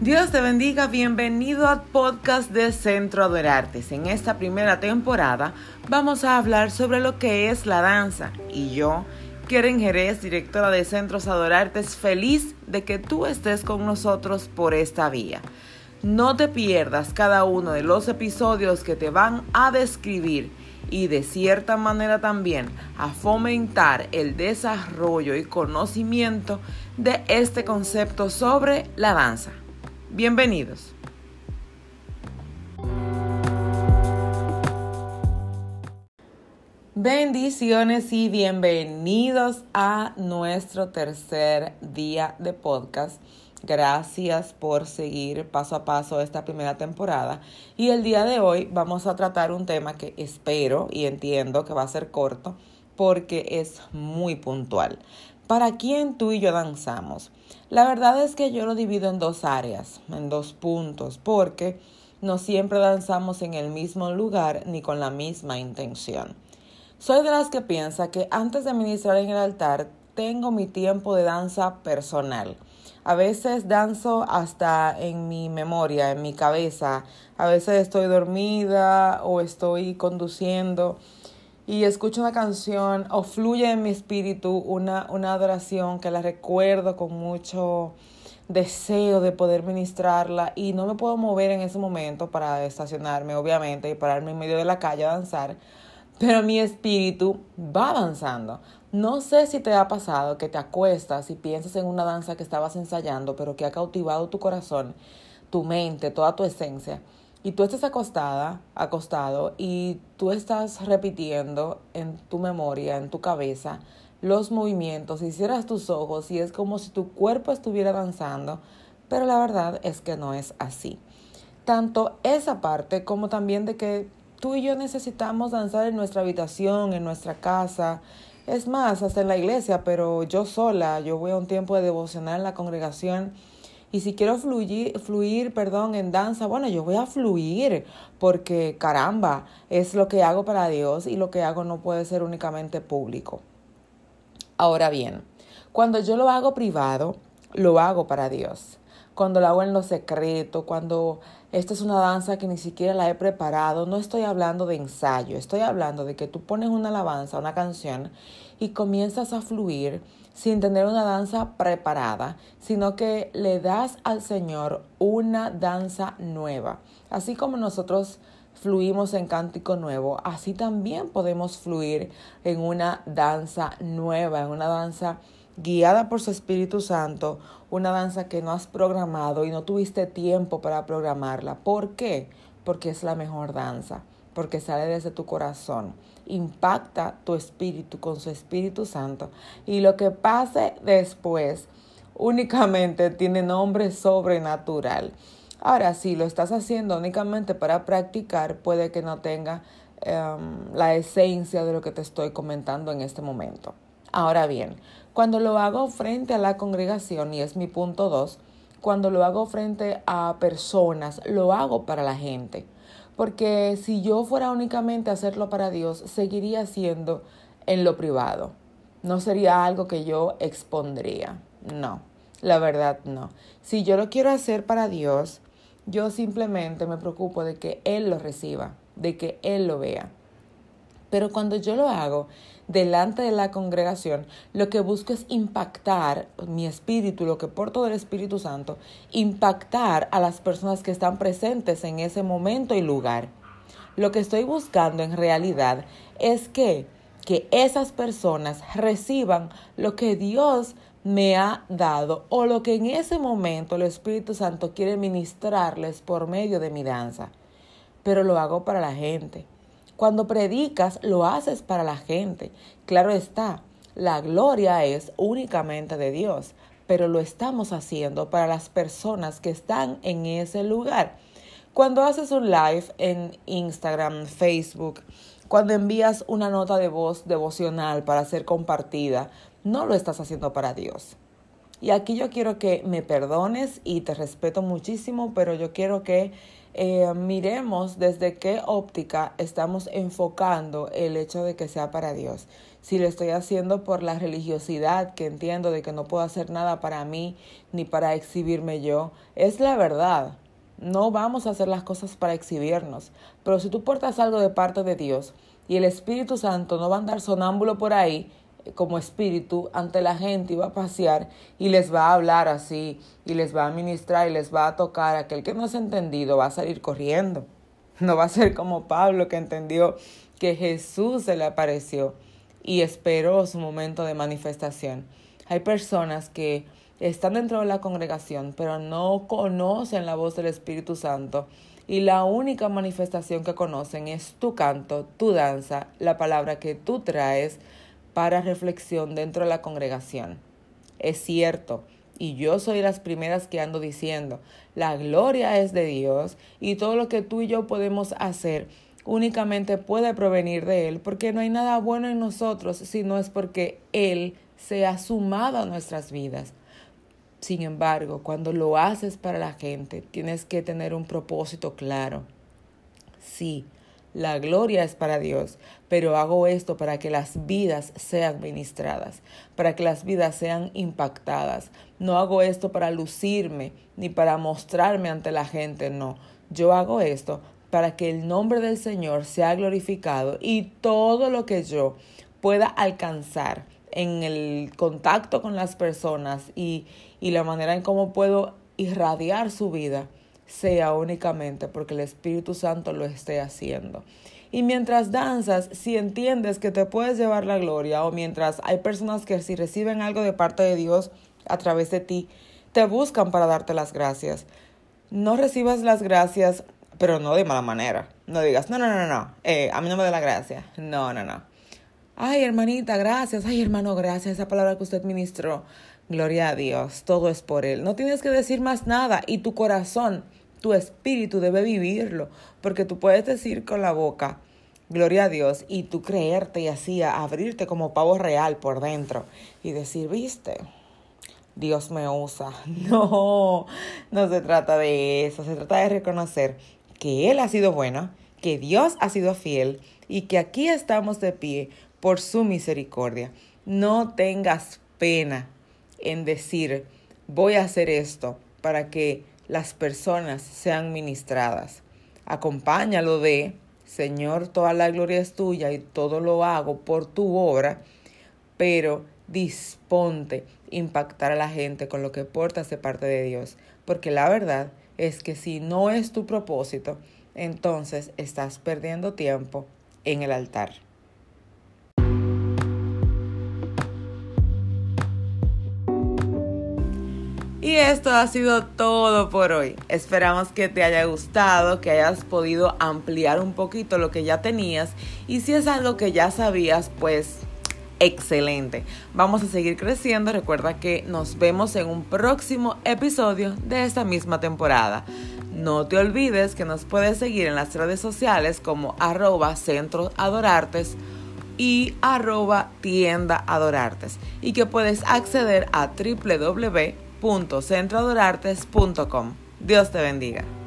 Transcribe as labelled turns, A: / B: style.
A: Dios te bendiga, bienvenido al podcast de Centro Adorartes. En esta primera temporada vamos a hablar sobre lo que es la danza y yo, Keren Jerez, directora de Centros Adorartes, feliz de que tú estés con nosotros por esta vía. No te pierdas cada uno de los episodios que te van a describir y de cierta manera también a fomentar el desarrollo y conocimiento de este concepto sobre la danza. Bienvenidos. Bendiciones y bienvenidos a nuestro tercer día de podcast. Gracias por seguir paso a paso esta primera temporada. Y el día de hoy vamos a tratar un tema que espero y entiendo que va a ser corto porque es muy puntual. ¿Para quién tú y yo danzamos? La verdad es que yo lo divido en dos áreas, en dos puntos, porque no siempre danzamos en el mismo lugar ni con la misma intención. Soy de las que piensa que antes de ministrar en el altar tengo mi tiempo de danza personal. A veces danzo hasta en mi memoria, en mi cabeza. A veces estoy dormida o estoy conduciendo y escucho una canción o fluye en mi espíritu una, una adoración que la recuerdo con mucho deseo de poder ministrarla y no me puedo mover en ese momento para estacionarme, obviamente, y pararme en medio de la calle a danzar, pero mi espíritu va avanzando. No sé si te ha pasado que te acuestas y piensas en una danza que estabas ensayando, pero que ha cautivado tu corazón, tu mente, toda tu esencia y tú estás acostada, acostado, y tú estás repitiendo en tu memoria, en tu cabeza, los movimientos, y cierras tus ojos y es como si tu cuerpo estuviera danzando, pero la verdad es que no es así. Tanto esa parte como también de que tú y yo necesitamos danzar en nuestra habitación, en nuestra casa, es más, hasta en la iglesia, pero yo sola, yo voy a un tiempo de devocional en la congregación y si quiero fluir, fluir, perdón, en danza, bueno, yo voy a fluir porque caramba, es lo que hago para Dios y lo que hago no puede ser únicamente público. Ahora bien, cuando yo lo hago privado, lo hago para Dios. Cuando lo hago en lo secreto, cuando esta es una danza que ni siquiera la he preparado, no estoy hablando de ensayo, estoy hablando de que tú pones una alabanza, una canción y comienzas a fluir sin tener una danza preparada, sino que le das al Señor una danza nueva. Así como nosotros fluimos en cántico nuevo, así también podemos fluir en una danza nueva, en una danza guiada por su Espíritu Santo, una danza que no has programado y no tuviste tiempo para programarla. ¿Por qué? Porque es la mejor danza, porque sale desde tu corazón impacta tu espíritu con su Espíritu Santo. Y lo que pase después únicamente tiene nombre sobrenatural. Ahora, si lo estás haciendo únicamente para practicar, puede que no tenga em, la esencia de lo que te estoy comentando en este momento. Ahora bien, cuando lo hago frente a la congregación, y es mi punto dos, cuando lo hago frente a personas, lo hago para la gente. Porque si yo fuera únicamente a hacerlo para Dios, seguiría siendo en lo privado. No sería algo que yo expondría. No, la verdad no. Si yo lo quiero hacer para Dios, yo simplemente me preocupo de que Él lo reciba, de que Él lo vea. Pero cuando yo lo hago delante de la congregación, lo que busco es impactar mi espíritu, lo que porto del Espíritu Santo, impactar a las personas que están presentes en ese momento y lugar. Lo que estoy buscando en realidad es que, que esas personas reciban lo que Dios me ha dado o lo que en ese momento el Espíritu Santo quiere ministrarles por medio de mi danza. Pero lo hago para la gente. Cuando predicas, lo haces para la gente. Claro está, la gloria es únicamente de Dios, pero lo estamos haciendo para las personas que están en ese lugar. Cuando haces un live en Instagram, Facebook, cuando envías una nota de voz devocional para ser compartida, no lo estás haciendo para Dios. Y aquí yo quiero que me perdones y te respeto muchísimo, pero yo quiero que eh, miremos desde qué óptica estamos enfocando el hecho de que sea para Dios. si lo estoy haciendo por la religiosidad que entiendo de que no puedo hacer nada para mí ni para exhibirme yo. Es la verdad. No vamos a hacer las cosas para exhibirnos. Pero si tú portas algo de parte de Dios y el Espíritu Santo no va a andar sonámbulo por ahí como espíritu ante la gente y va a pasear y les va a hablar así y les va a ministrar y les va a tocar, aquel que no ha entendido va a salir corriendo. No va a ser como Pablo que entendió que Jesús se le apareció y esperó su momento de manifestación. Hay personas que están dentro de la congregación, pero no conocen la voz del Espíritu Santo y la única manifestación que conocen es tu canto, tu danza, la palabra que tú traes para reflexión dentro de la congregación. Es cierto, y yo soy las primeras que ando diciendo, la gloria es de Dios y todo lo que tú y yo podemos hacer únicamente puede provenir de Él, porque no hay nada bueno en nosotros, sino es porque Él se ha sumado a nuestras vidas. Sin embargo, cuando lo haces para la gente, tienes que tener un propósito claro. Sí, la gloria es para Dios, pero hago esto para que las vidas sean ministradas, para que las vidas sean impactadas. No hago esto para lucirme ni para mostrarme ante la gente, no. Yo hago esto para que el nombre del Señor sea glorificado y todo lo que yo pueda alcanzar en el contacto con las personas y, y la manera en cómo puedo irradiar su vida sea únicamente porque el Espíritu Santo lo esté haciendo. Y mientras danzas, si entiendes que te puedes llevar la gloria o mientras hay personas que si reciben algo de parte de Dios a través de ti, te buscan para darte las gracias. No recibas las gracias pero no de mala manera. No digas, no, no, no, no, eh, a mí no me da la gracia. No, no, no. Ay, hermanita, gracias. Ay, hermano, gracias. Esa palabra que usted ministró. Gloria a Dios. Todo es por Él. No tienes que decir más nada. Y tu corazón, tu espíritu debe vivirlo. Porque tú puedes decir con la boca, gloria a Dios, y tú creerte y así abrirte como pavo real por dentro. Y decir, viste, Dios me usa. No, no se trata de eso. Se trata de reconocer que Él ha sido bueno, que Dios ha sido fiel y que aquí estamos de pie por su misericordia. No tengas pena en decir, voy a hacer esto para que las personas sean ministradas. Acompáñalo de, Señor, toda la gloria es tuya y todo lo hago por tu obra, pero disponte impactar a la gente con lo que portas de parte de Dios, porque la verdad es que si no es tu propósito, entonces estás perdiendo tiempo en el altar. Y esto ha sido todo por hoy. Esperamos que te haya gustado, que hayas podido ampliar un poquito lo que ya tenías y si es algo que ya sabías, pues excelente. Vamos a seguir creciendo. Recuerda que nos vemos en un próximo episodio de esta misma temporada. No te olvides que nos puedes seguir en las redes sociales como arroba centro adorartes y arroba tienda adorartes y que puedes acceder a www.centroadorartes.com. Dios te bendiga.